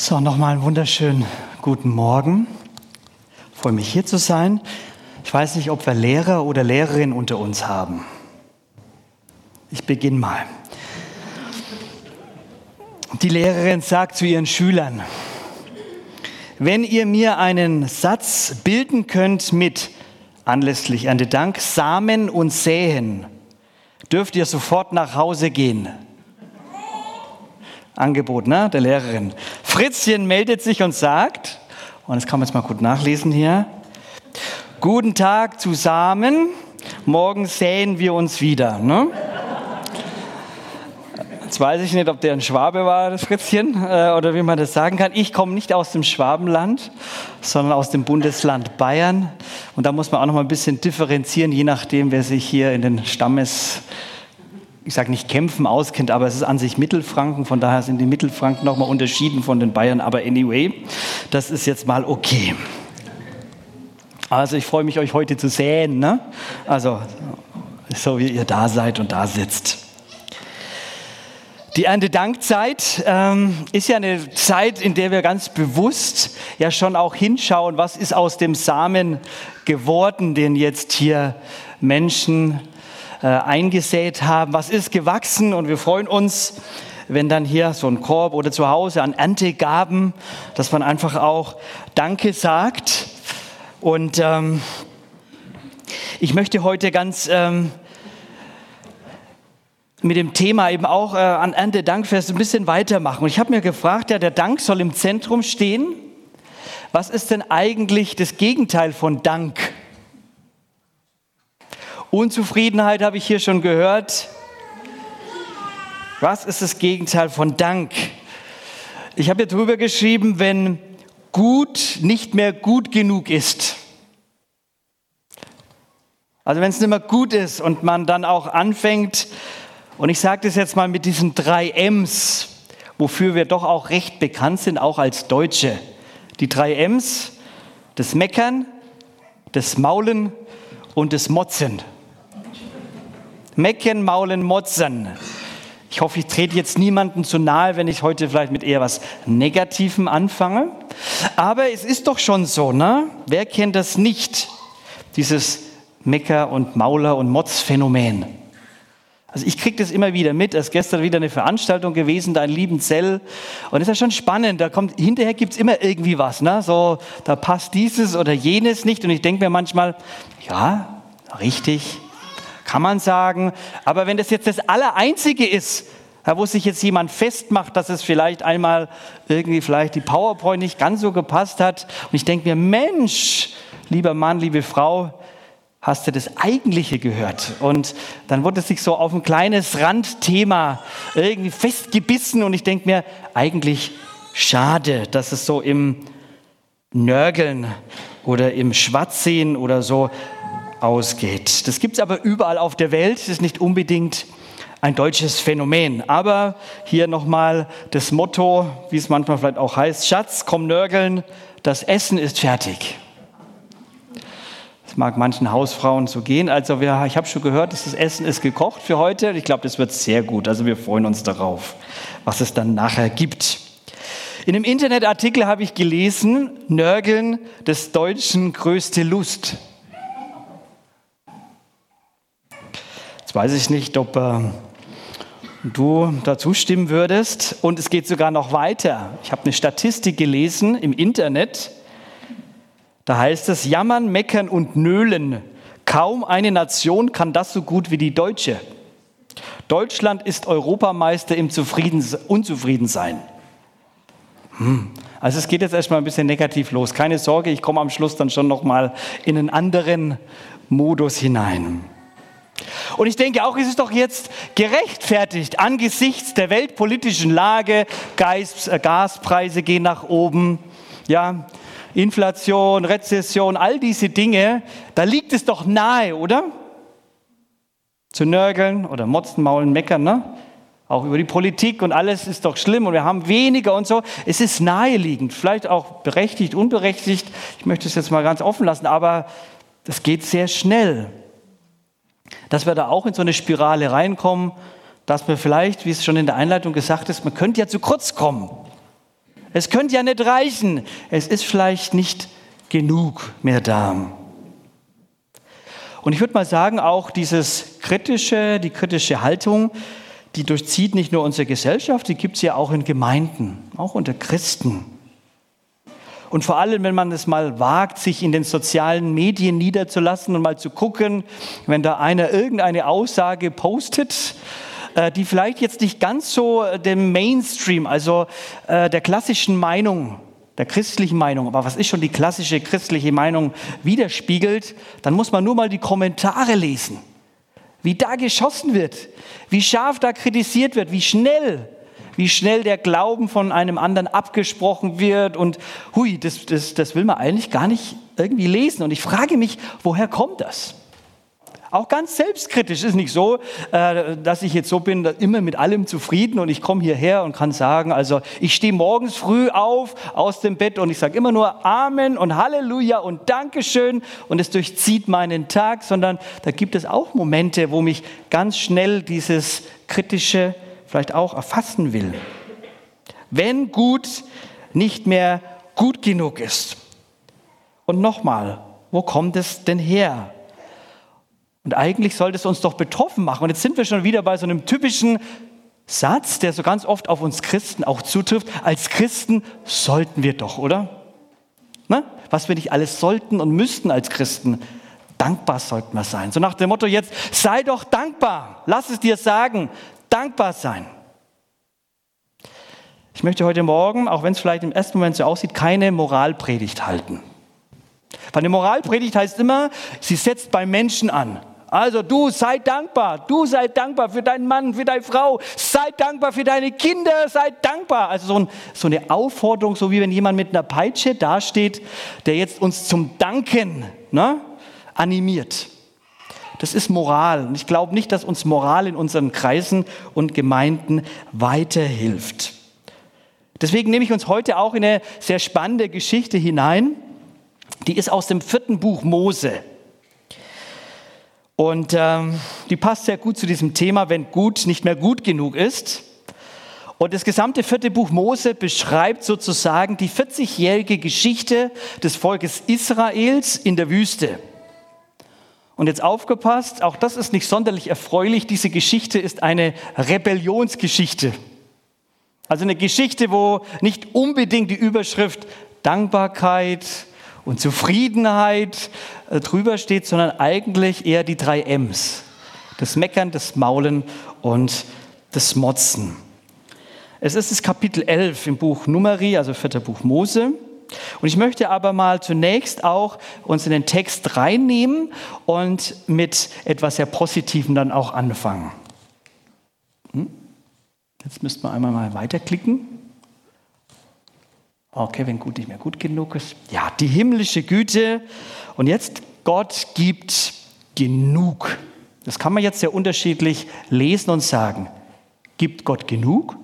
So, nochmal einen wunderschönen guten Morgen. Ich freue mich hier zu sein. Ich weiß nicht, ob wir Lehrer oder Lehrerinnen unter uns haben. Ich beginne mal. Die Lehrerin sagt zu ihren Schülern, wenn ihr mir einen Satz bilden könnt mit anlässlich an den Dank Samen und Säen, dürft ihr sofort nach Hause gehen. Angebot ne, der Lehrerin. Fritzchen meldet sich und sagt, und das kann man jetzt mal gut nachlesen hier, guten Tag zusammen, morgen säen wir uns wieder. Ne? Jetzt weiß ich nicht, ob der ein Schwabe war, das Fritzchen, äh, oder wie man das sagen kann. Ich komme nicht aus dem Schwabenland, sondern aus dem Bundesland Bayern. Und da muss man auch noch mal ein bisschen differenzieren, je nachdem, wer sich hier in den Stammes ich sage nicht kämpfen auskennt, aber es ist an sich Mittelfranken, von daher sind die Mittelfranken nochmal unterschieden von den Bayern, aber anyway, das ist jetzt mal okay. Also ich freue mich, euch heute zu sehen, ne? also so wie ihr da seid und da sitzt. Die Erntedankzeit ähm, ist ja eine Zeit, in der wir ganz bewusst ja schon auch hinschauen, was ist aus dem Samen geworden, den jetzt hier Menschen äh, eingesät haben, was ist gewachsen und wir freuen uns, wenn dann hier so ein Korb oder zu Hause an Erntegaben, dass man einfach auch Danke sagt. Und ähm, ich möchte heute ganz ähm, mit dem Thema eben auch äh, an Erntedankfest ein bisschen weitermachen. Und ich habe mir gefragt, ja, der Dank soll im Zentrum stehen. Was ist denn eigentlich das Gegenteil von Dank? Unzufriedenheit habe ich hier schon gehört. Was ist das Gegenteil von Dank? Ich habe hier drüber geschrieben, wenn gut nicht mehr gut genug ist. Also wenn es nicht mehr gut ist und man dann auch anfängt, und ich sage das jetzt mal mit diesen drei M's, wofür wir doch auch recht bekannt sind, auch als Deutsche. Die drei M's, das Meckern, das Maulen und das Motzen. Mecken, Maulen, Motzen. Ich hoffe, ich trete jetzt niemanden zu nahe, wenn ich heute vielleicht mit eher was Negativem anfange. Aber es ist doch schon so, ne? Wer kennt das nicht? Dieses Mecker- und Mauler- und Motz-Phänomen. Also ich kriege das immer wieder mit. Es ist gestern wieder eine Veranstaltung gewesen, da in Liebenzell. Und es ist ja schon spannend. Da kommt, hinterher gibt es immer irgendwie was. Ne? So, da passt dieses oder jenes nicht. Und ich denke mir manchmal, ja, richtig, kann man sagen. Aber wenn das jetzt das Allereinzige ist, wo sich jetzt jemand festmacht, dass es vielleicht einmal irgendwie vielleicht die PowerPoint nicht ganz so gepasst hat. Und ich denke mir, Mensch, lieber Mann, liebe Frau, hast du das Eigentliche gehört? Und dann wurde es sich so auf ein kleines Randthema irgendwie festgebissen und ich denke mir, eigentlich schade, dass es so im Nörgeln oder im Schwatzsehen oder so ausgeht. Das gibt es aber überall auf der Welt. Das ist nicht unbedingt ein deutsches Phänomen. Aber hier nochmal das Motto, wie es manchmal vielleicht auch heißt, Schatz, komm nörgeln, das Essen ist fertig. Das mag manchen Hausfrauen so gehen. Also wir, ich habe schon gehört, das Essen ist gekocht für heute. Ich glaube, das wird sehr gut. Also wir freuen uns darauf, was es dann nachher gibt. In einem Internetartikel habe ich gelesen, Nörgeln des Deutschen größte Lust. Weiß ich nicht, ob äh, du dazu stimmen würdest. Und es geht sogar noch weiter. Ich habe eine Statistik gelesen im Internet. Da heißt es, jammern, meckern und nölen. Kaum eine Nation kann das so gut wie die deutsche. Deutschland ist Europameister im Zufrieden, Unzufriedensein. Hm. Also es geht jetzt erstmal ein bisschen negativ los. Keine Sorge, ich komme am Schluss dann schon nochmal in einen anderen Modus hinein. Und ich denke auch, es ist doch jetzt gerechtfertigt angesichts der weltpolitischen Lage, Gas, äh, Gaspreise gehen nach oben, ja, Inflation, Rezession, all diese Dinge, da liegt es doch nahe, oder? Zu nörgeln oder motzen, maulen, meckern, ne? Auch über die Politik und alles ist doch schlimm und wir haben weniger und so. Es ist naheliegend, vielleicht auch berechtigt, unberechtigt. Ich möchte es jetzt mal ganz offen lassen, aber das geht sehr schnell dass wir da auch in so eine Spirale reinkommen, dass wir vielleicht, wie es schon in der Einleitung gesagt ist, man könnte ja zu kurz kommen. Es könnte ja nicht reichen. Es ist vielleicht nicht genug mehr da. Und ich würde mal sagen, auch dieses kritische, die kritische Haltung, die durchzieht nicht nur unsere Gesellschaft, die gibt es ja auch in Gemeinden, auch unter Christen. Und vor allem, wenn man es mal wagt, sich in den sozialen Medien niederzulassen und mal zu gucken, wenn da einer irgendeine Aussage postet, äh, die vielleicht jetzt nicht ganz so dem Mainstream, also äh, der klassischen Meinung, der christlichen Meinung, aber was ist schon die klassische christliche Meinung widerspiegelt, dann muss man nur mal die Kommentare lesen, wie da geschossen wird, wie scharf da kritisiert wird, wie schnell wie schnell der Glauben von einem anderen abgesprochen wird und hui, das, das, das will man eigentlich gar nicht irgendwie lesen. Und ich frage mich, woher kommt das? Auch ganz selbstkritisch ist nicht so, äh, dass ich jetzt so bin, immer mit allem zufrieden und ich komme hierher und kann sagen, also ich stehe morgens früh auf aus dem Bett und ich sage immer nur Amen und Halleluja und Dankeschön und es durchzieht meinen Tag, sondern da gibt es auch Momente, wo mich ganz schnell dieses kritische vielleicht auch erfassen will. Wenn gut nicht mehr gut genug ist. Und nochmal, wo kommt es denn her? Und eigentlich sollte es uns doch betroffen machen. Und jetzt sind wir schon wieder bei so einem typischen Satz, der so ganz oft auf uns Christen auch zutrifft. Als Christen sollten wir doch, oder? Na? Was wir nicht alles sollten und müssten als Christen. Dankbar sollten wir sein. So nach dem Motto jetzt, sei doch dankbar. Lass es dir sagen dankbar sein. Ich möchte heute Morgen, auch wenn es vielleicht im ersten Moment so aussieht, keine Moralpredigt halten. Weil eine Moralpredigt heißt immer, sie setzt beim Menschen an. Also du sei dankbar, du sei dankbar für deinen Mann, für deine Frau, sei dankbar für deine Kinder, sei dankbar. Also so, ein, so eine Aufforderung, so wie wenn jemand mit einer Peitsche dasteht, der jetzt uns zum Danken ne, animiert. Das ist Moral. Und ich glaube nicht, dass uns Moral in unseren Kreisen und Gemeinden weiterhilft. Deswegen nehme ich uns heute auch in eine sehr spannende Geschichte hinein. Die ist aus dem vierten Buch Mose. Und ähm, die passt sehr gut zu diesem Thema, wenn gut nicht mehr gut genug ist. Und das gesamte vierte Buch Mose beschreibt sozusagen die 40-jährige Geschichte des Volkes Israels in der Wüste. Und jetzt aufgepasst, auch das ist nicht sonderlich erfreulich. Diese Geschichte ist eine Rebellionsgeschichte. Also eine Geschichte, wo nicht unbedingt die Überschrift Dankbarkeit und Zufriedenheit äh, drüber steht, sondern eigentlich eher die drei M's. Das Meckern, das Maulen und das Motzen. Es ist das Kapitel 11 im Buch Numeri, also vierter Buch Mose. Und ich möchte aber mal zunächst auch uns in den Text reinnehmen und mit etwas sehr Positivem dann auch anfangen. Hm? Jetzt müssten wir einmal mal weiterklicken. Okay, wenn gut nicht mehr gut genug ist. Ja, die himmlische Güte. Und jetzt, Gott gibt genug. Das kann man jetzt sehr unterschiedlich lesen und sagen. Gibt Gott genug?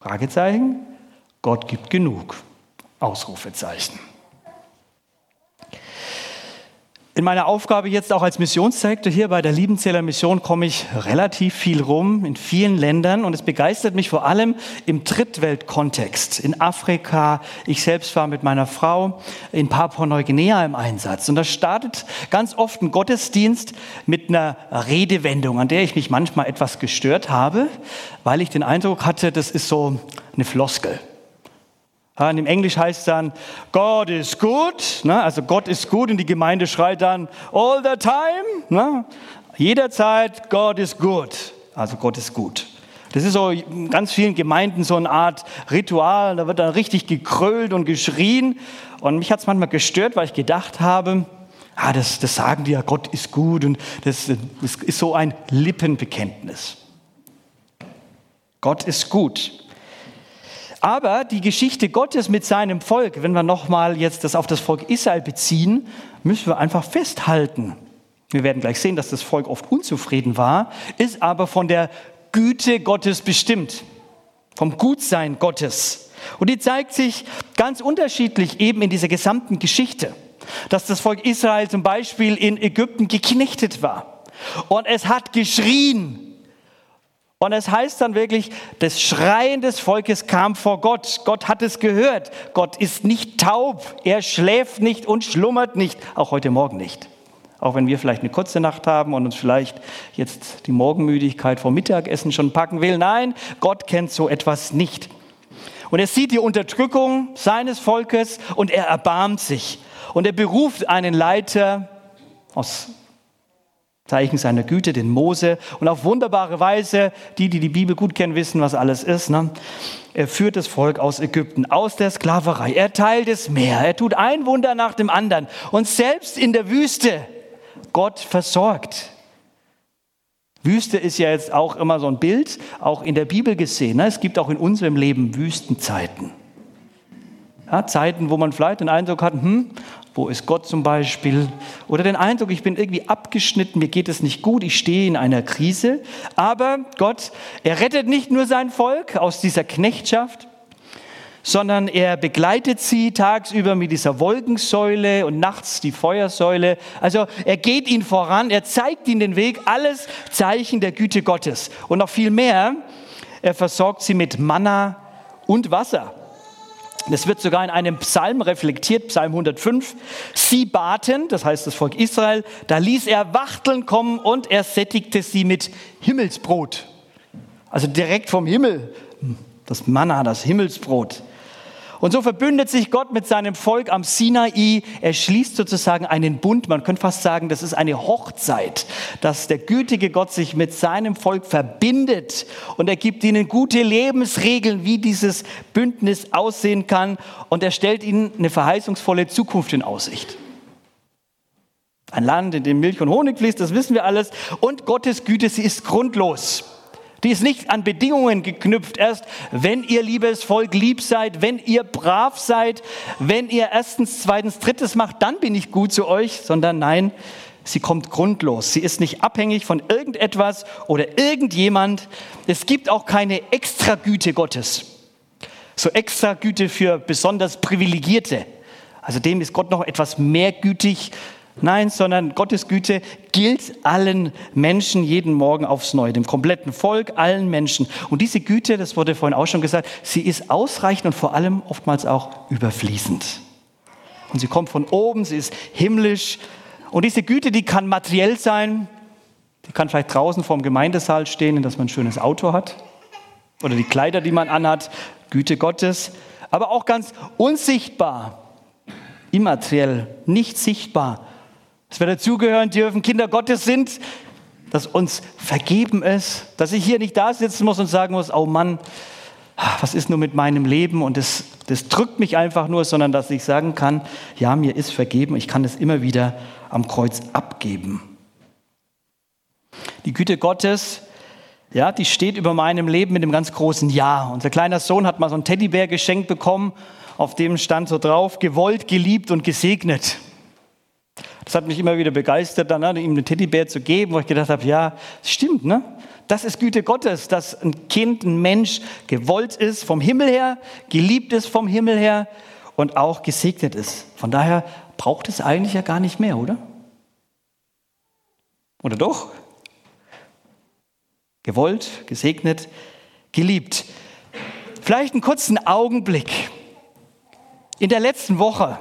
Fragezeichen. Gott gibt genug. Ausrufezeichen. In meiner Aufgabe jetzt auch als Missionsdirektor hier bei der Liebenzähler Mission komme ich relativ viel rum in vielen Ländern und es begeistert mich vor allem im Drittweltkontext. In Afrika, ich selbst war mit meiner Frau in Papua-Neuguinea im Einsatz und da startet ganz oft ein Gottesdienst mit einer Redewendung, an der ich mich manchmal etwas gestört habe, weil ich den Eindruck hatte, das ist so eine Floskel. Und im Englisch heißt es dann, God is good, ne? also Gott ist gut und die Gemeinde schreit dann, all the time, ne? jederzeit, God is good, also Gott ist gut. Das ist so in ganz vielen Gemeinden so eine Art Ritual, da wird dann richtig gekrölt und geschrien und mich hat es manchmal gestört, weil ich gedacht habe, ah, das, das sagen die ja, Gott ist gut und das, das ist so ein Lippenbekenntnis. Gott ist gut. Aber die Geschichte Gottes mit seinem Volk, wenn wir nochmal jetzt das auf das Volk Israel beziehen, müssen wir einfach festhalten. Wir werden gleich sehen, dass das Volk oft unzufrieden war, ist aber von der Güte Gottes bestimmt, vom Gutsein Gottes. Und die zeigt sich ganz unterschiedlich eben in dieser gesamten Geschichte, dass das Volk Israel zum Beispiel in Ägypten geknechtet war und es hat geschrien Und es heißt dann wirklich, das Schreien des Volkes kam vor Gott. Gott hat es gehört. Gott ist nicht taub. Er schläft nicht und schlummert nicht. Auch heute Morgen nicht. Auch wenn wir vielleicht eine kurze Nacht haben und uns vielleicht jetzt die Morgenmüdigkeit vor Mittagessen schon packen will. Nein, Gott kennt so etwas nicht. Und er sieht die Unterdrückung seines Volkes und er erbarmt sich. Und er beruft einen Leiter aus Zeichen seiner Güte, den Mose. Und auf wunderbare Weise, die, die die Bibel gut kennen, wissen, was alles ist. Ne? Er führt das Volk aus Ägypten, aus der Sklaverei. Er teilt das Meer. Er tut ein Wunder nach dem anderen. Und selbst in der Wüste, Gott versorgt. Wüste ist ja jetzt auch immer so ein Bild, auch in der Bibel gesehen. Ne? Es gibt auch in unserem Leben Wüstenzeiten. Ja, Zeiten, wo man vielleicht den Eindruck hat, hm, wo ist Gott zum Beispiel? Oder den Eindruck, ich bin irgendwie abgeschnitten, mir geht es nicht gut, ich stehe in einer Krise. Aber Gott, er rettet nicht nur sein Volk aus dieser Knechtschaft, sondern er begleitet sie tagsüber mit dieser Wolkensäule und nachts die Feuersäule. Also er geht ihnen voran, er zeigt ihnen den Weg, alles Zeichen der Güte Gottes. Und noch viel mehr, er versorgt sie mit Manna und Wasser. Das wird sogar in einem Psalm reflektiert, Psalm 105. Sie baten, das heißt das Volk Israel, da ließ er Wachteln kommen und er sättigte sie mit Himmelsbrot. Also direkt vom Himmel, das Manna, das Himmelsbrot. Und so verbündet sich Gott mit seinem Volk am Sinai. Er schließt sozusagen einen Bund. Man könnte fast sagen, das ist eine Hochzeit, dass der gütige Gott sich mit seinem Volk verbindet und er gibt ihnen gute Lebensregeln, wie dieses Bündnis aussehen kann. Und er stellt ihnen eine verheißungsvolle Zukunft in Aussicht. Ein Land, in dem Milch und Honig fließt, das wissen wir alles. Und Gottes Güte, sie ist grundlos. Die ist nicht an Bedingungen geknüpft. Erst wenn ihr liebes Volk lieb seid, wenn ihr brav seid, wenn ihr erstens, zweitens, drittes macht, dann bin ich gut zu euch, sondern nein, sie kommt grundlos. Sie ist nicht abhängig von irgendetwas oder irgendjemand. Es gibt auch keine Extragüte Gottes. So Extragüte für besonders Privilegierte. Also dem ist Gott noch etwas mehr gütig Nein, sondern Gottes Güte gilt allen Menschen jeden Morgen aufs Neue, dem kompletten Volk, allen Menschen. Und diese Güte, das wurde vorhin auch schon gesagt, sie ist ausreichend und vor allem oftmals auch überfließend. Und sie kommt von oben, sie ist himmlisch. Und diese Güte, die kann materiell sein, die kann vielleicht draußen vorm Gemeindesaal stehen, dass man ein schönes Auto hat. Oder die Kleider, die man anhat, Güte Gottes. Aber auch ganz unsichtbar, immateriell, nicht sichtbar dass wir dazugehören dürfen, Kinder Gottes sind, dass uns vergeben ist, dass ich hier nicht da sitzen muss und sagen muss, oh Mann, was ist nur mit meinem Leben und das, das drückt mich einfach nur, sondern dass ich sagen kann, ja, mir ist vergeben, ich kann es immer wieder am Kreuz abgeben. Die Güte Gottes, ja, die steht über meinem Leben mit einem ganz großen Ja. Unser kleiner Sohn hat mal so einen Teddybär geschenkt bekommen, auf dem stand so drauf, gewollt, geliebt und gesegnet. Das hat mich immer wieder begeistert, dann ne, ihm einen Teddybär zu geben, wo ich gedacht habe, ja, stimmt, ne? Das ist Güte Gottes, dass ein Kind, ein Mensch gewollt ist vom Himmel her, geliebt ist vom Himmel her und auch gesegnet ist. Von daher braucht es eigentlich ja gar nicht mehr, oder? Oder doch? Gewollt, gesegnet, geliebt. Vielleicht einen kurzen Augenblick. In der letzten Woche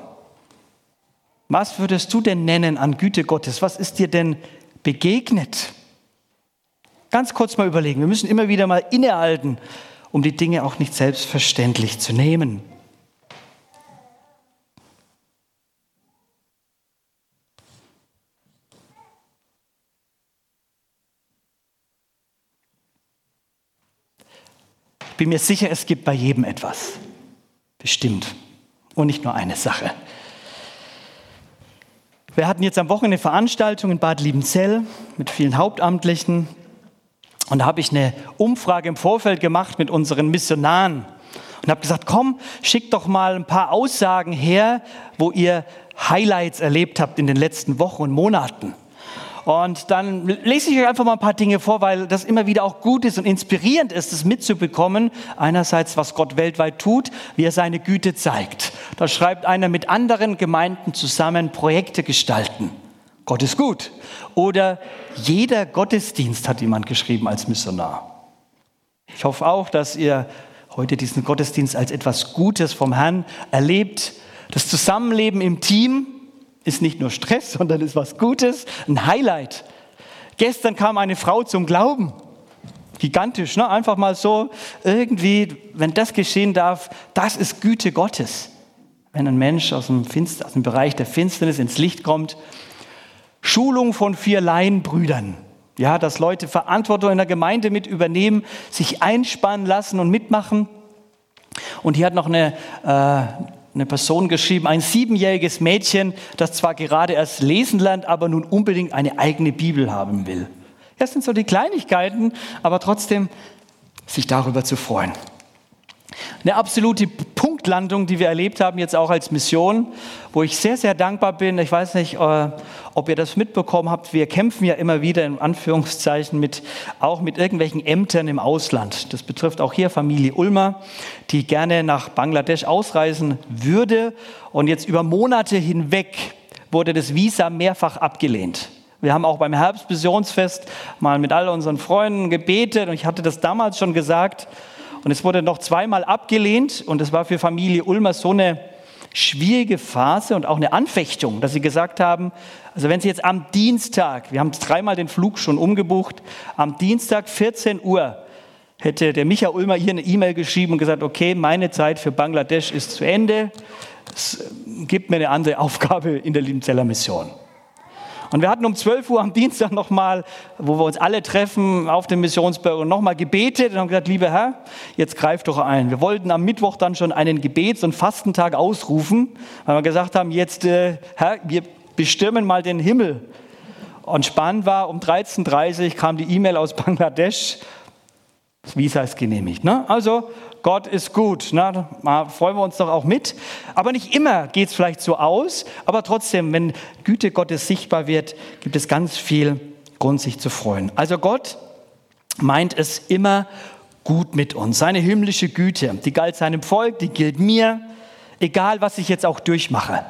was würdest du denn nennen an Güte Gottes? Was ist dir denn begegnet? Ganz kurz mal überlegen. Wir müssen immer wieder mal innehalten, um die Dinge auch nicht selbstverständlich zu nehmen. Ich bin mir sicher, es gibt bei jedem etwas. Bestimmt. Und nicht nur eine Sache. Wir hatten jetzt am Wochenende Veranstaltung in Bad Liebenzell mit vielen Hauptamtlichen. Und da habe ich eine Umfrage im Vorfeld gemacht mit unseren Missionaren und habe gesagt, komm, schickt doch mal ein paar Aussagen her, wo ihr Highlights erlebt habt in den letzten Wochen und Monaten. Und dann lese ich euch einfach mal ein paar Dinge vor, weil das immer wieder auch gut ist und inspirierend ist, es mitzubekommen. Einerseits, was Gott weltweit tut, wie er seine Güte zeigt. Da schreibt einer mit anderen Gemeinden zusammen Projekte gestalten. Gott ist gut. Oder jeder Gottesdienst hat jemand geschrieben als Missionar. Ich hoffe auch, dass ihr heute diesen Gottesdienst als etwas Gutes vom Herrn erlebt. Das Zusammenleben im Team ist nicht nur Stress, sondern ist was Gutes, ein Highlight. Gestern kam eine Frau zum Glauben. Gigantisch, ne? einfach mal so irgendwie, wenn das geschehen darf, das ist Güte Gottes. Wenn ein Mensch aus dem, Finster, aus dem Bereich der Finsternis ins Licht kommt. Schulung von vier Laienbrüdern. Ja, dass Leute Verantwortung in der Gemeinde mit übernehmen, sich einspannen lassen und mitmachen. Und hier hat noch eine, äh, eine Person geschrieben, ein siebenjähriges Mädchen, das zwar gerade erst lesen lernt, aber nun unbedingt eine eigene Bibel haben will. Das sind so die Kleinigkeiten, aber trotzdem sich darüber zu freuen. Eine absolute Punktlandung, die wir erlebt haben, jetzt auch als Mission, wo ich sehr, sehr dankbar bin. Ich weiß nicht, äh, ob ihr das mitbekommen habt. Wir kämpfen ja immer wieder in Anführungszeichen mit, auch mit irgendwelchen Ämtern im Ausland. Das betrifft auch hier Familie Ulmer, die gerne nach Bangladesch ausreisen würde. Und jetzt über Monate hinweg wurde das Visa mehrfach abgelehnt. Wir haben auch beim Herbstmissionsfest mal mit all unseren Freunden gebetet und ich hatte das damals schon gesagt. Und es wurde noch zweimal abgelehnt und es war für Familie Ulmer so eine schwierige Phase und auch eine Anfechtung, dass sie gesagt haben, also wenn sie jetzt am Dienstag, wir haben dreimal den Flug schon umgebucht, am Dienstag 14 Uhr hätte der Michael Ulmer hier eine E-Mail geschrieben und gesagt, okay, meine Zeit für Bangladesch ist zu Ende, es gibt mir eine andere Aufgabe in der Liebenzeller Mission. Und wir hatten um 12 Uhr am Dienstag nochmal, wo wir uns alle treffen auf dem Missionsbüro, nochmal gebetet und haben gesagt, lieber Herr, jetzt greif doch ein. Wir wollten am Mittwoch dann schon einen Gebets- und Fastentag ausrufen, weil wir gesagt haben, jetzt, äh, Herr, wir bestürmen mal den Himmel. Und spannend war, um 13.30 Uhr kam die E-Mail aus Bangladesch, das Visa ist genehmigt. Ne? Also Gott ist gut. Na, da freuen wir uns doch auch mit. Aber nicht immer geht es vielleicht so aus. Aber trotzdem, wenn Güte Gottes sichtbar wird, gibt es ganz viel Grund, sich zu freuen. Also Gott meint es immer gut mit uns. Seine himmlische Güte, die galt seinem Volk, die gilt mir, egal was ich jetzt auch durchmache.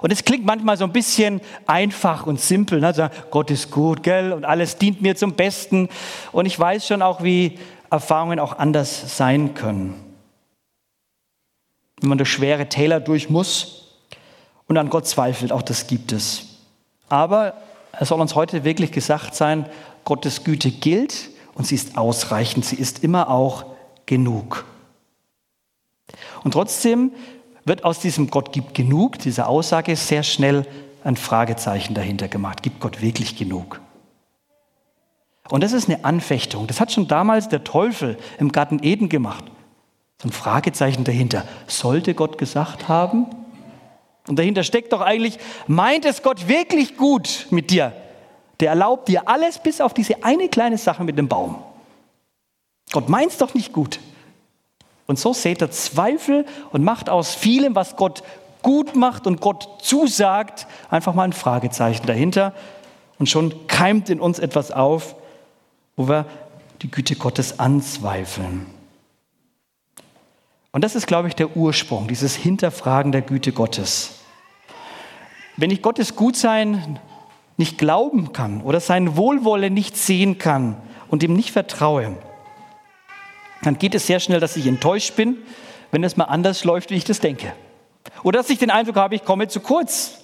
Und es klingt manchmal so ein bisschen einfach und simpel. Ne? Gott ist gut, gell? Und alles dient mir zum Besten. Und ich weiß schon auch, wie Erfahrungen auch anders sein können. Wenn man durch schwere Täler durch muss und an Gott zweifelt, auch das gibt es. Aber es soll uns heute wirklich gesagt sein, Gottes Güte gilt und sie ist ausreichend, sie ist immer auch genug. Und trotzdem wird aus diesem Gott gibt genug, dieser Aussage, sehr schnell ein Fragezeichen dahinter gemacht. Gibt Gott wirklich genug? Und das ist eine Anfechtung. Das hat schon damals der Teufel im Garten Eden gemacht. So ein Fragezeichen dahinter. Sollte Gott gesagt haben? Und dahinter steckt doch eigentlich, meint es Gott wirklich gut mit dir? Der erlaubt dir alles bis auf diese eine kleine Sache mit dem Baum. Gott meint es doch nicht gut. Und so seht er Zweifel und macht aus vielem, was Gott gut macht und Gott zusagt, einfach mal ein Fragezeichen dahinter. Und schon keimt in uns etwas auf, wo wir die Güte Gottes anzweifeln. Und das ist, glaube ich, der Ursprung, dieses Hinterfragen der Güte Gottes. Wenn ich Gottes Gutsein nicht glauben kann oder sein Wohlwolle nicht sehen kann und ihm nicht vertraue, dann geht es sehr schnell, dass ich enttäuscht bin, wenn es mal anders läuft, wie ich das denke. Oder dass ich den Eindruck habe, ich komme zu kurz.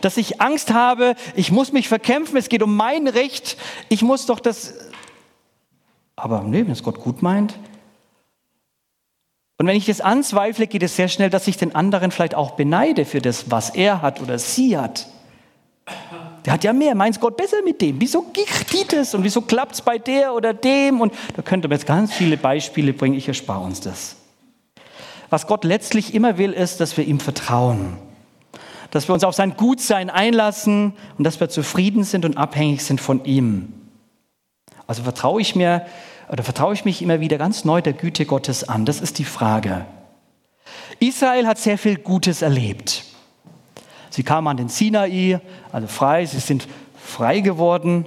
Dass ich Angst habe, ich muss mich verkämpfen, es geht um mein Recht, ich muss doch das aber nee, wenn es Gott gut meint. Und wenn ich das anzweifle, geht es sehr schnell, dass ich den anderen vielleicht auch beneide für das, was er hat oder sie hat. Der hat ja mehr, meint Gott besser mit dem? Wieso geht es und wieso klappt es bei der oder dem? Und da könnte man jetzt ganz viele Beispiele bringen, ich erspare uns das. Was Gott letztlich immer will, ist, dass wir ihm vertrauen. Dass wir uns auf sein Gutsein einlassen und dass wir zufrieden sind und abhängig sind von ihm. Also vertraue ich mir oder vertraue ich mich immer wieder ganz neu der Güte Gottes an? Das ist die Frage. Israel hat sehr viel Gutes erlebt. Sie kamen an den Sinai, also frei, sie sind frei geworden.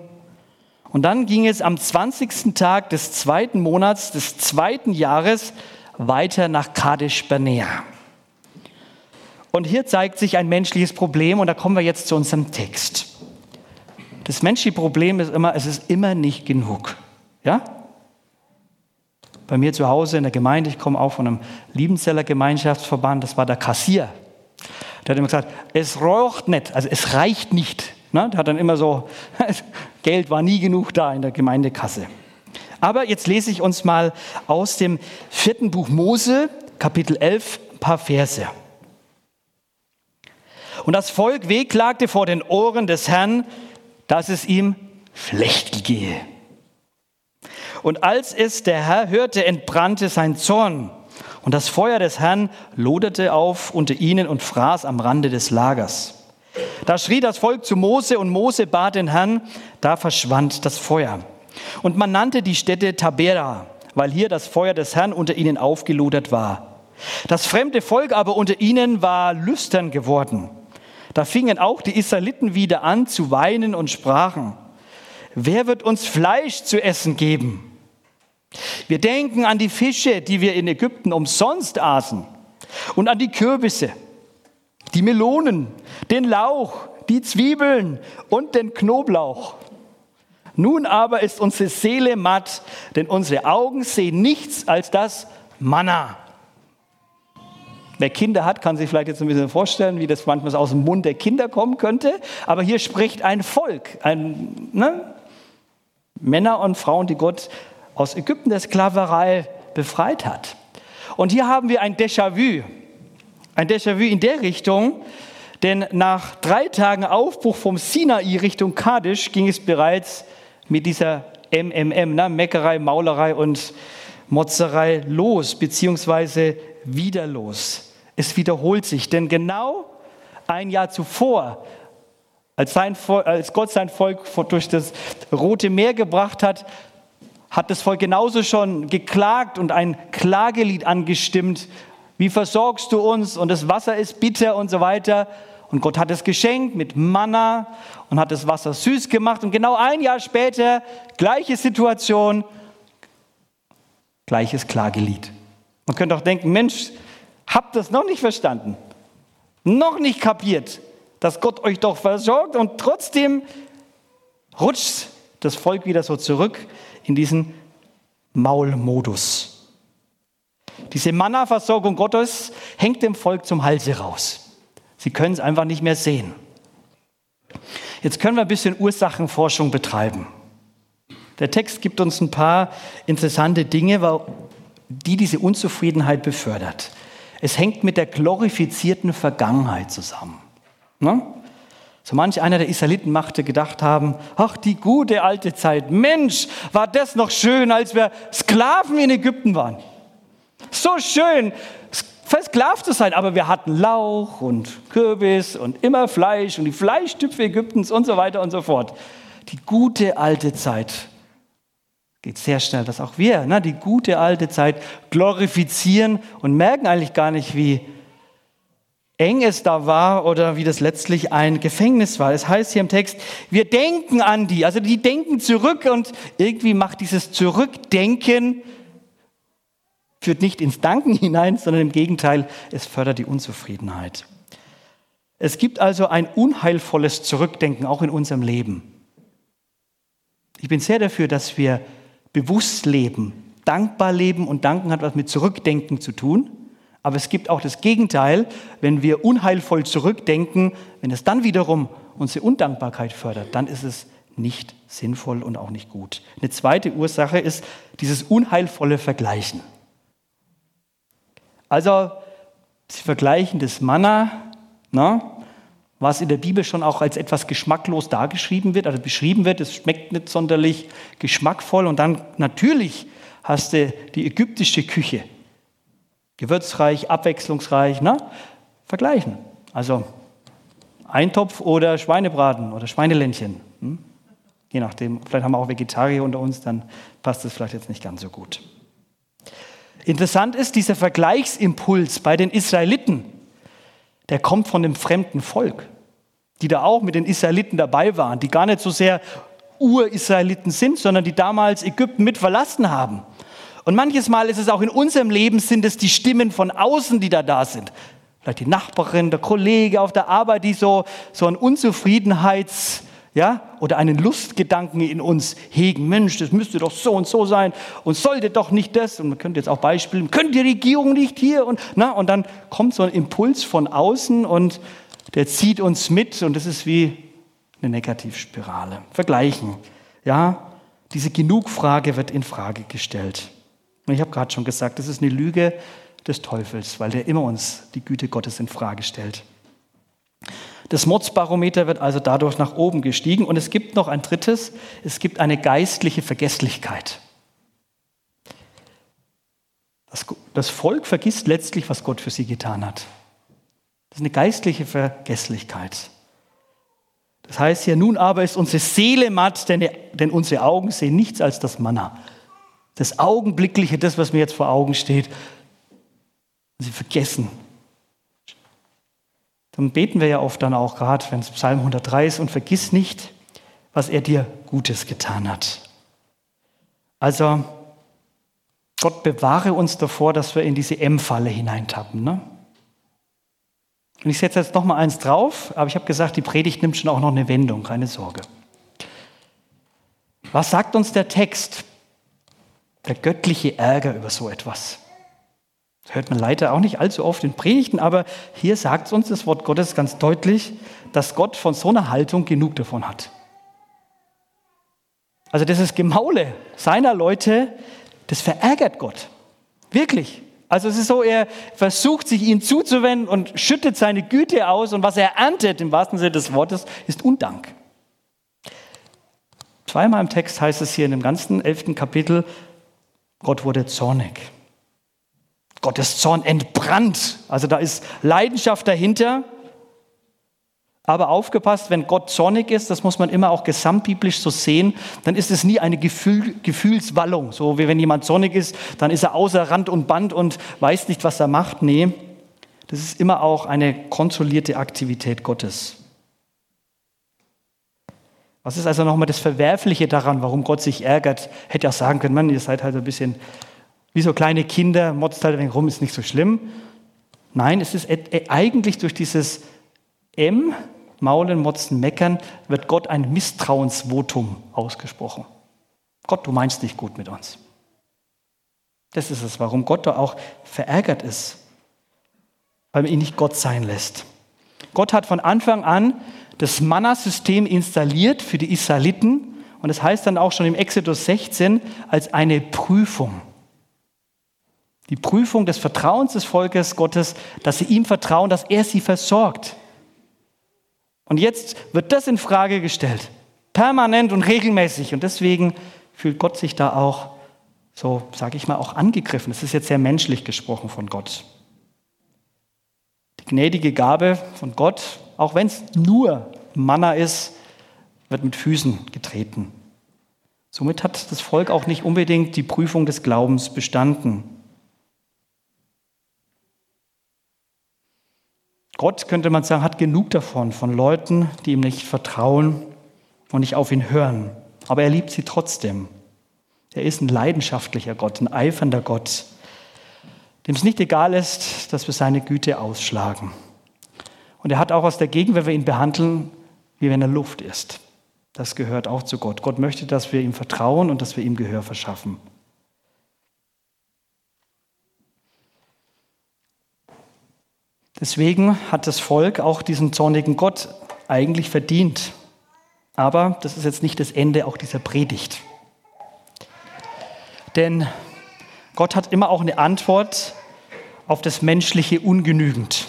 Und dann ging es am 20. Tag des zweiten Monats des zweiten Jahres weiter nach Kadesh Barnea. Und hier zeigt sich ein menschliches Problem und da kommen wir jetzt zu unserem Text. Das menschliche Problem ist immer, es ist immer nicht genug. Ja? Bei mir zu Hause in der Gemeinde, ich komme auch von einem Liebenzeller Gemeinschaftsverband, das war der Kassier. Der hat immer gesagt, es raucht nicht, also es reicht nicht. Ne? Der hat dann immer so, Geld war nie genug da in der Gemeindekasse. Aber jetzt lese ich uns mal aus dem vierten Buch Mose, Kapitel 11, ein paar Verse. Und das Volk wehklagte vor den Ohren des Herrn, dass es ihm schlecht gehe. Und als es der Herr hörte, entbrannte sein Zorn. Und das Feuer des Herrn loderte auf unter ihnen und fraß am Rande des Lagers. Da schrie das Volk zu Mose und Mose bat den Herrn, da verschwand das Feuer. Und man nannte die Stätte Tabera, weil hier das Feuer des Herrn unter ihnen aufgelodert war. Das fremde Volk aber unter ihnen war lüstern geworden. Da fingen auch die Israeliten wieder an zu weinen und sprachen, wer wird uns Fleisch zu essen geben? Wir denken an die Fische, die wir in Ägypten umsonst aßen und an die Kürbisse, die Melonen, den Lauch, die Zwiebeln und den Knoblauch. Nun aber ist unsere Seele matt, denn unsere Augen sehen nichts als das Manna. Wer Kinder hat, kann sich vielleicht jetzt ein bisschen vorstellen, wie das manchmal aus dem Mund der Kinder kommen könnte. Aber hier spricht ein Volk, ein, ne? Männer und Frauen, die Gott aus Ägypten der Sklaverei befreit hat. Und hier haben wir ein Déjà-vu. Ein Déjà-vu in der Richtung, denn nach drei Tagen Aufbruch vom Sinai Richtung Kadesh ging es bereits mit dieser MMM, ne? Meckerei, Maulerei und Motzerei los, beziehungsweise wieder los. Es wiederholt sich, denn genau ein Jahr zuvor, als, sein, als Gott sein Volk durch das Rote Meer gebracht hat, hat das Volk genauso schon geklagt und ein Klagelied angestimmt. Wie versorgst du uns? Und das Wasser ist bitter und so weiter. Und Gott hat es geschenkt mit Manna und hat das Wasser süß gemacht. Und genau ein Jahr später, gleiche Situation, gleiches Klagelied. Man könnte auch denken, Mensch, habt das noch nicht verstanden, noch nicht kapiert, dass Gott euch doch versorgt und trotzdem rutscht das Volk wieder so zurück in diesen Maulmodus. Diese Manna-Versorgung Gottes hängt dem Volk zum Halse raus. Sie können es einfach nicht mehr sehen. Jetzt können wir ein bisschen Ursachenforschung betreiben. Der Text gibt uns ein paar interessante Dinge, die diese Unzufriedenheit befördert. Es hängt mit der glorifizierten Vergangenheit zusammen. Ne? So manch einer der Israeliten machte gedacht haben, ach, die gute alte Zeit, Mensch, war das noch schön, als wir Sklaven in Ägypten waren. So schön, versklavt zu sein, aber wir hatten Lauch und Kürbis und immer Fleisch und die Fleischstüpfe Ägyptens und so weiter und so fort. Die gute alte Zeit. Geht sehr schnell, dass auch wir ne, die gute alte Zeit glorifizieren und merken eigentlich gar nicht, wie eng es da war oder wie das letztlich ein Gefängnis war. Es heißt hier im Text, wir denken an die, also die denken zurück und irgendwie macht dieses Zurückdenken, führt nicht ins Danken hinein, sondern im Gegenteil, es fördert die Unzufriedenheit. Es gibt also ein unheilvolles Zurückdenken auch in unserem Leben. Ich bin sehr dafür, dass wir bewusst leben, dankbar leben und danken hat was mit Zurückdenken zu tun. Aber es gibt auch das Gegenteil, wenn wir unheilvoll zurückdenken, wenn es dann wiederum unsere Undankbarkeit fördert, dann ist es nicht sinnvoll und auch nicht gut. Eine zweite Ursache ist dieses unheilvolle Vergleichen. Also, Sie vergleichen das Manna, na, was in der Bibel schon auch als etwas geschmacklos dargeschrieben wird, also beschrieben wird, es schmeckt nicht sonderlich geschmackvoll. Und dann natürlich hast du die ägyptische Küche, gewürzreich, abwechslungsreich, ne? vergleichen. Also Eintopf oder Schweinebraten oder Schweineländchen. Hm? Je nachdem, vielleicht haben wir auch Vegetarier unter uns, dann passt es vielleicht jetzt nicht ganz so gut. Interessant ist dieser Vergleichsimpuls bei den Israeliten, der kommt von dem fremden Volk, die da auch mit den Israeliten dabei waren, die gar nicht so sehr Ur-Israeliten sind, sondern die damals Ägypten mit verlassen haben. Und manches Mal ist es auch in unserem Leben, sind es die Stimmen von außen, die da da sind. Vielleicht die Nachbarin, der Kollege auf der Arbeit, die so, so ein Unzufriedenheits, ja, oder einen Lustgedanken in uns hegen. Mensch, das müsste doch so und so sein und sollte doch nicht das. Und man könnte jetzt auch beispielen, könnte die Regierung nicht hier und na, und dann kommt so ein Impuls von außen und der zieht uns mit und das ist wie eine Negativspirale. Vergleichen, ja, diese Genugfrage wird in Frage gestellt. Und ich habe gerade schon gesagt, das ist eine Lüge des Teufels, weil der immer uns die Güte Gottes in Frage stellt. Das Mordsbarometer wird also dadurch nach oben gestiegen. Und es gibt noch ein drittes, es gibt eine geistliche Vergesslichkeit. Das, das Volk vergisst letztlich, was Gott für sie getan hat. Das ist eine geistliche Vergesslichkeit. Das heißt hier, nun aber ist unsere Seele matt, denn, denn unsere Augen sehen nichts als das Manna. Das Augenblickliche, das, was mir jetzt vor Augen steht. Sie vergessen, dann beten wir ja oft dann auch gerade, wenn es Psalm 103 ist, und vergiss nicht, was er dir Gutes getan hat. Also Gott bewahre uns davor, dass wir in diese M-Falle hineintappen. Ne? Und ich setze jetzt noch mal eins drauf, aber ich habe gesagt, die Predigt nimmt schon auch noch eine Wendung, keine Sorge. Was sagt uns der Text? Der göttliche Ärger über so etwas. Das hört man leider auch nicht allzu oft in Predigten, aber hier sagt uns das Wort Gottes ganz deutlich, dass Gott von so einer Haltung genug davon hat. Also das ist Gemaule seiner Leute, das verärgert Gott. Wirklich. Also es ist so, er versucht sich ihnen zuzuwenden und schüttet seine Güte aus und was er erntet im wahrsten Sinne des Wortes ist Undank. Zweimal im Text heißt es hier in dem ganzen elften Kapitel, Gott wurde zornig. Gottes Zorn entbrannt. Also da ist Leidenschaft dahinter. Aber aufgepasst, wenn Gott zornig ist, das muss man immer auch gesamtbiblisch so sehen, dann ist es nie eine Gefühl, Gefühlswallung. So wie wenn jemand zornig ist, dann ist er außer Rand und Band und weiß nicht, was er macht. Nee, das ist immer auch eine kontrollierte Aktivität Gottes. Was ist also nochmal das Verwerfliche daran, warum Gott sich ärgert? Hätte auch sagen können, Mann, ihr seid halt ein bisschen wie so kleine Kinder, motzt halt ein wenig rum, ist nicht so schlimm. Nein, es ist eigentlich durch dieses M, Maulen, Motzen, Meckern, wird Gott ein Misstrauensvotum ausgesprochen. Gott, du meinst nicht gut mit uns. Das ist es, warum Gott da auch verärgert ist, weil man ihn nicht Gott sein lässt. Gott hat von Anfang an das Manna-System installiert für die Israeliten und das heißt dann auch schon im Exodus 16 als eine Prüfung. Die Prüfung des Vertrauens des Volkes Gottes, dass sie ihm vertrauen, dass er sie versorgt. Und jetzt wird das in Frage gestellt. Permanent und regelmäßig. Und deswegen fühlt Gott sich da auch, so sage ich mal, auch angegriffen. Das ist jetzt sehr menschlich gesprochen von Gott. Die gnädige Gabe von Gott, auch wenn es nur Manna ist, wird mit Füßen getreten. Somit hat das Volk auch nicht unbedingt die Prüfung des Glaubens bestanden. Gott, könnte man sagen, hat genug davon, von Leuten, die ihm nicht vertrauen und nicht auf ihn hören. Aber er liebt sie trotzdem. Er ist ein leidenschaftlicher Gott, ein eifernder Gott, dem es nicht egal ist, dass wir seine Güte ausschlagen. Und er hat auch aus der Gegend, wenn wir ihn behandeln, wie wenn er Luft ist. Das gehört auch zu Gott. Gott möchte, dass wir ihm vertrauen und dass wir ihm Gehör verschaffen. Deswegen hat das Volk auch diesen zornigen Gott eigentlich verdient. Aber das ist jetzt nicht das Ende auch dieser Predigt. Denn Gott hat immer auch eine Antwort auf das menschliche Ungenügend.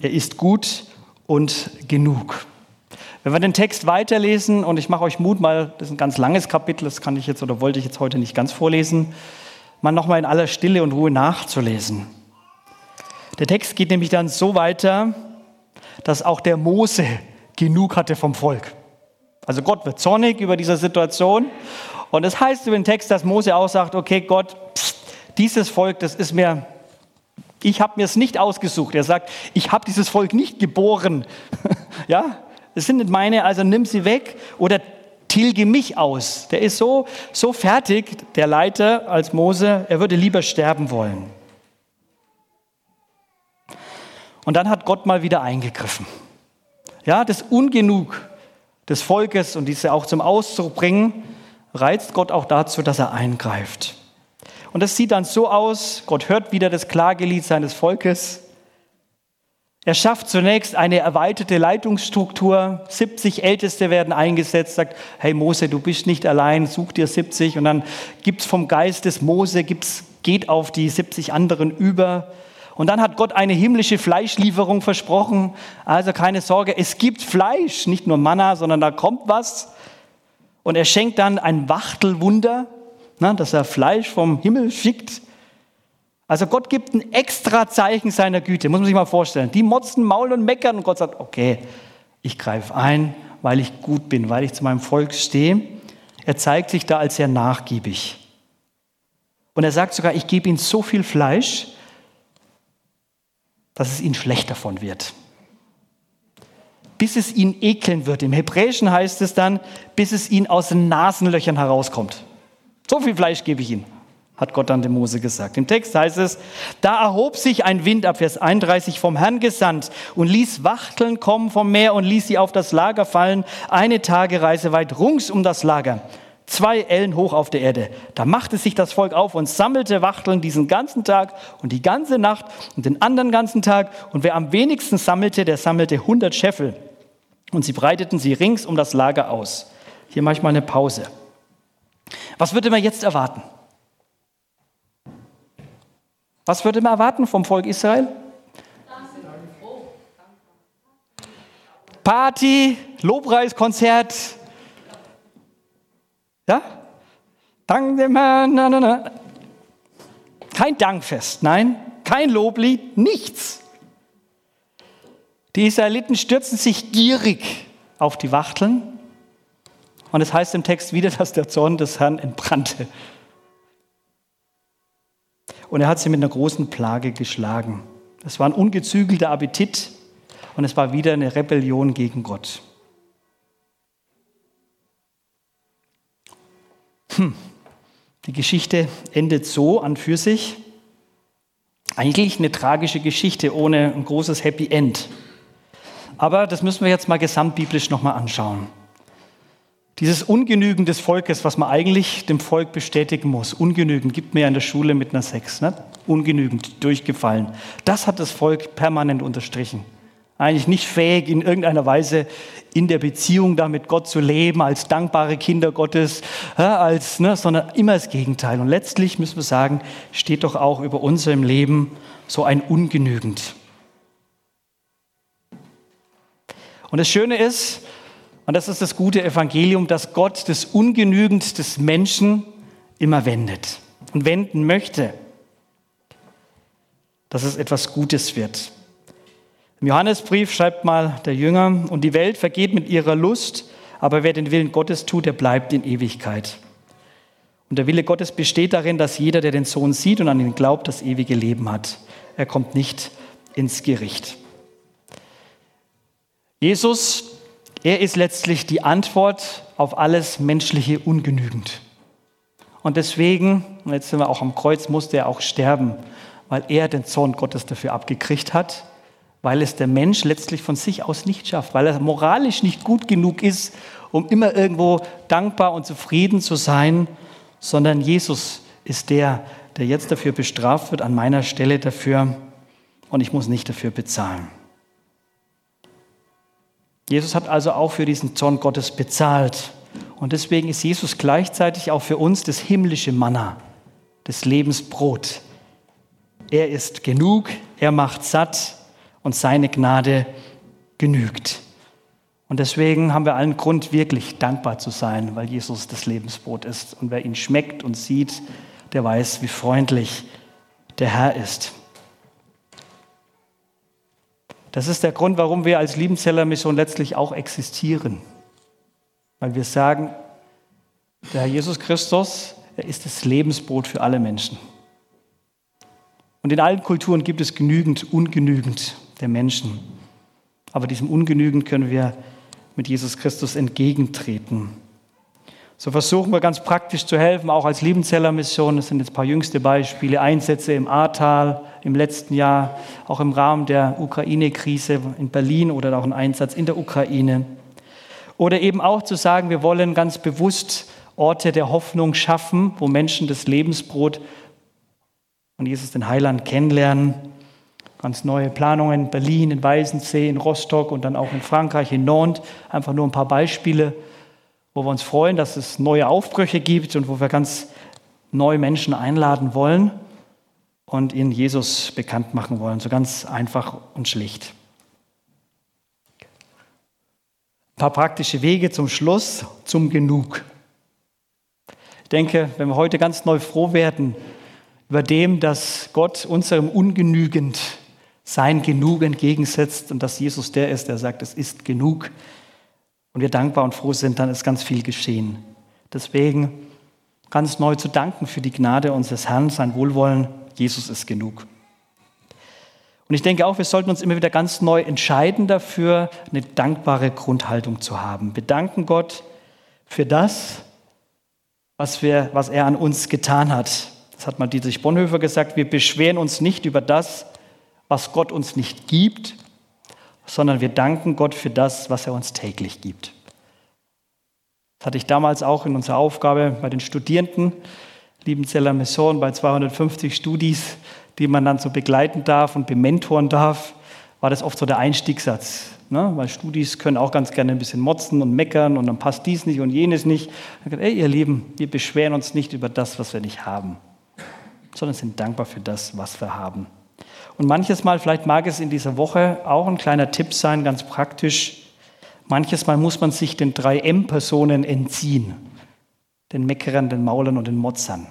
Er ist gut und genug. Wenn wir den Text weiterlesen, und ich mache euch Mut, mal, das ist ein ganz langes Kapitel, das kann ich jetzt oder wollte ich jetzt heute nicht ganz vorlesen, mal nochmal in aller Stille und Ruhe nachzulesen. Der Text geht nämlich dann so weiter, dass auch der Mose genug hatte vom Volk. Also Gott wird zornig über diese Situation. Und es das heißt über den Text, dass Mose auch sagt, okay Gott, pst, dieses Volk, das ist mir, ich habe mir es nicht ausgesucht. Er sagt, ich habe dieses Volk nicht geboren. ja, das sind nicht meine, also nimm sie weg oder tilge mich aus. Der ist so, so fertig, der Leiter als Mose, er würde lieber sterben wollen. Und dann hat Gott mal wieder eingegriffen. Ja, das Ungenug des Volkes und diese auch zum Ausdruck bringen, reizt Gott auch dazu, dass er eingreift. Und das sieht dann so aus, Gott hört wieder das Klagelied seines Volkes. Er schafft zunächst eine erweiterte Leitungsstruktur. 70 Älteste werden eingesetzt, sagt, hey Mose, du bist nicht allein, such dir 70. Und dann gibt es vom Geist des Mose, gibt's, geht auf die 70 anderen über. Und dann hat Gott eine himmlische Fleischlieferung versprochen. Also keine Sorge, es gibt Fleisch, nicht nur Manna, sondern da kommt was. Und er schenkt dann ein Wachtelwunder, na, dass er Fleisch vom Himmel schickt. Also Gott gibt ein extra Zeichen seiner Güte, muss man sich mal vorstellen. Die motzen Maul und meckern und Gott sagt, okay, ich greife ein, weil ich gut bin, weil ich zu meinem Volk stehe. Er zeigt sich da als sehr nachgiebig. Und er sagt sogar, ich gebe ihnen so viel Fleisch, dass es ihnen schlecht davon wird. Bis es ihnen ekeln wird. Im Hebräischen heißt es dann, bis es ihnen aus den Nasenlöchern herauskommt. So viel Fleisch gebe ich ihnen, hat Gott dann dem Mose gesagt. Im Text heißt es, da erhob sich ein Wind ab Vers 31 vom Herrn gesandt und ließ Wachteln kommen vom Meer und ließ sie auf das Lager fallen, eine Tagereise weit rungs um das Lager zwei Ellen hoch auf der Erde. Da machte sich das Volk auf und sammelte Wachteln diesen ganzen Tag und die ganze Nacht und den anderen ganzen Tag. Und wer am wenigsten sammelte, der sammelte 100 Scheffel. Und sie breiteten sie rings um das Lager aus. Hier mache ich mal eine Pause. Was würde man jetzt erwarten? Was würde man erwarten vom Volk Israel? Party, Lobpreiskonzert. Ja? Dank dem Herrn. Kein Dankfest, nein, kein Loblied, nichts. Die Israeliten stürzen sich gierig auf die Wachteln und es heißt im Text wieder, dass der Zorn des Herrn entbrannte. Und er hat sie mit einer großen Plage geschlagen. Es war ein ungezügelter Appetit und es war wieder eine Rebellion gegen Gott. Hm. Die Geschichte endet so an für sich. Eigentlich eine tragische Geschichte ohne ein großes Happy End. Aber das müssen wir jetzt mal gesamtbiblisch nochmal anschauen. Dieses Ungenügen des Volkes, was man eigentlich dem Volk bestätigen muss, ungenügend, gibt mir ja in der Schule mit einer Sechs, ne? ungenügend, durchgefallen. Das hat das Volk permanent unterstrichen. Eigentlich nicht fähig, in irgendeiner Weise in der Beziehung da mit Gott zu leben, als dankbare Kinder Gottes, als, ne, sondern immer das Gegenteil. Und letztlich müssen wir sagen, steht doch auch über unserem Leben so ein Ungenügend. Und das Schöne ist, und das ist das gute Evangelium, dass Gott das Ungenügend des Menschen immer wendet und wenden möchte, dass es etwas Gutes wird. Im Johannesbrief schreibt mal der Jünger, und die Welt vergeht mit ihrer Lust, aber wer den Willen Gottes tut, der bleibt in Ewigkeit. Und der Wille Gottes besteht darin, dass jeder, der den Sohn sieht und an ihn glaubt, das ewige Leben hat. Er kommt nicht ins Gericht. Jesus er ist letztlich die Antwort auf alles menschliche Ungenügend. Und deswegen, und jetzt sind wir auch am Kreuz, musste er auch sterben, weil er den Zorn Gottes dafür abgekriegt hat, weil es der Mensch letztlich von sich aus nicht schafft, weil er moralisch nicht gut genug ist, um immer irgendwo dankbar und zufrieden zu sein, sondern Jesus ist der, der jetzt dafür bestraft wird, an meiner Stelle dafür, und ich muss nicht dafür bezahlen. Jesus hat also auch für diesen Zorn Gottes bezahlt. Und deswegen ist Jesus gleichzeitig auch für uns das himmlische Manna, das Lebensbrot. Er ist genug, er macht satt und seine Gnade genügt. Und deswegen haben wir allen Grund, wirklich dankbar zu sein, weil Jesus das Lebensbrot ist. Und wer ihn schmeckt und sieht, der weiß, wie freundlich der Herr ist. Das ist der Grund, warum wir als Liebenzeller Mission letztlich auch existieren. Weil wir sagen, der Herr Jesus Christus, er ist das Lebensbrot für alle Menschen. Und in allen Kulturen gibt es genügend Ungenügend der Menschen. Aber diesem Ungenügend können wir mit Jesus Christus entgegentreten. So versuchen wir ganz praktisch zu helfen, auch als Liebenzeller Mission. Das sind jetzt ein paar jüngste Beispiele, Einsätze im Ahrtal im letzten Jahr, auch im Rahmen der Ukraine-Krise in Berlin oder auch ein Einsatz in der Ukraine. Oder eben auch zu sagen, wir wollen ganz bewusst Orte der Hoffnung schaffen, wo Menschen das Lebensbrot und Jesus den Heiland kennenlernen. Ganz neue Planungen in Berlin, in Weißensee, in Rostock und dann auch in Frankreich, in Nantes. Einfach nur ein paar Beispiele, wo wir uns freuen, dass es neue Aufbrüche gibt und wo wir ganz neue Menschen einladen wollen und ihnen Jesus bekannt machen wollen. So ganz einfach und schlicht. Ein paar praktische Wege zum Schluss, zum Genug. Ich denke, wenn wir heute ganz neu froh werden über dem, dass Gott unserem Ungenügend sein Genug entgegensetzt und dass Jesus der ist, der sagt, es ist genug und wir dankbar und froh sind, dann ist ganz viel geschehen. Deswegen ganz neu zu danken für die Gnade unseres Herrn, sein Wohlwollen. Jesus ist genug. Und ich denke auch, wir sollten uns immer wieder ganz neu entscheiden dafür, eine dankbare Grundhaltung zu haben. Wir danken Gott für das, was, wir, was er an uns getan hat. Das hat mal Dietrich Bonhoeffer gesagt, wir beschweren uns nicht über das, was Gott uns nicht gibt, sondern wir danken Gott für das, was er uns täglich gibt. Das hatte ich damals auch in unserer Aufgabe bei den Studierenden, Liebenzeller Mission, bei 250 Studis die man dann so begleiten darf und bementoren darf, war das oft so der Einstiegssatz. Ne? Weil Studis können auch ganz gerne ein bisschen motzen und meckern und dann passt dies nicht und jenes nicht. Dann ey, ihr Lieben, wir beschweren uns nicht über das, was wir nicht haben, sondern sind dankbar für das, was wir haben. Und manches Mal, vielleicht mag es in dieser Woche auch ein kleiner Tipp sein, ganz praktisch. Manches Mal muss man sich den drei M-Personen entziehen. Den Meckerern, den Maulern und den Motzern.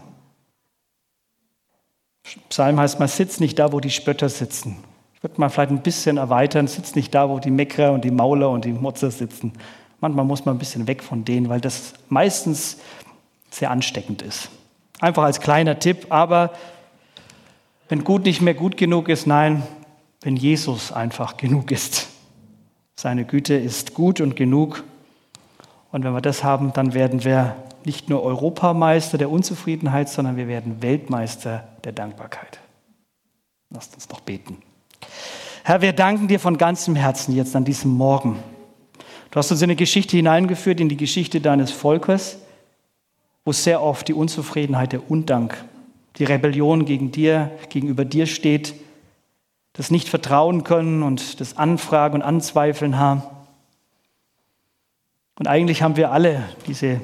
Psalm heißt mal, sitz nicht da, wo die Spötter sitzen. Ich würde mal vielleicht ein bisschen erweitern, sitz nicht da, wo die Meckerer und die Mauler und die Motzer sitzen. Manchmal muss man ein bisschen weg von denen, weil das meistens sehr ansteckend ist. Einfach als kleiner Tipp, aber wenn gut nicht mehr gut genug ist, nein, wenn Jesus einfach genug ist. Seine Güte ist gut und genug. Und wenn wir das haben, dann werden wir nicht nur Europameister der Unzufriedenheit, sondern wir werden Weltmeister der Dankbarkeit. Lasst uns noch beten. Herr, wir danken dir von ganzem Herzen jetzt an diesem Morgen. Du hast uns in eine Geschichte hineingeführt, in die Geschichte deines Volkes, wo sehr oft die Unzufriedenheit, der Undank, die Rebellion gegen dir, gegenüber dir steht, das nicht vertrauen können und das Anfragen und Anzweifeln haben. Und eigentlich haben wir alle diese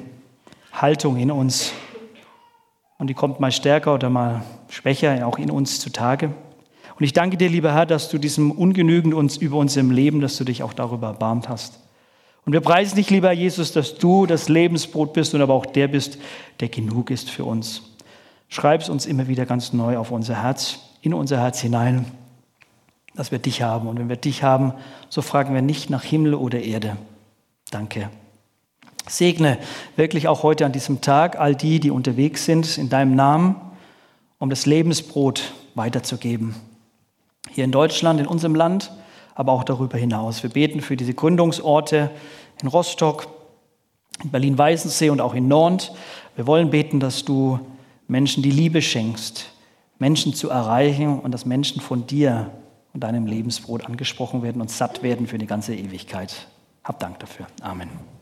Haltung in uns. Und die kommt mal stärker oder mal schwächer auch in uns zutage. Und ich danke dir, lieber Herr, dass du diesem Ungenügend uns über uns im Leben, dass du dich auch darüber erbarmt hast. Und wir preisen dich, lieber Jesus, dass du das Lebensbrot bist und aber auch der bist, der genug ist für uns. Schreib es uns immer wieder ganz neu auf unser Herz, in unser Herz hinein, dass wir dich haben. Und wenn wir dich haben, so fragen wir nicht nach Himmel oder Erde. Danke. Segne wirklich auch heute an diesem Tag all die, die unterwegs sind in deinem Namen, um das Lebensbrot weiterzugeben. Hier in Deutschland, in unserem Land, aber auch darüber hinaus. Wir beten für diese Gründungsorte in Rostock, in Berlin-Weißensee und auch in Nord. Wir wollen beten, dass du Menschen die Liebe schenkst, Menschen zu erreichen und dass Menschen von dir und deinem Lebensbrot angesprochen werden und satt werden für die ganze Ewigkeit. Hab Dank dafür. Amen.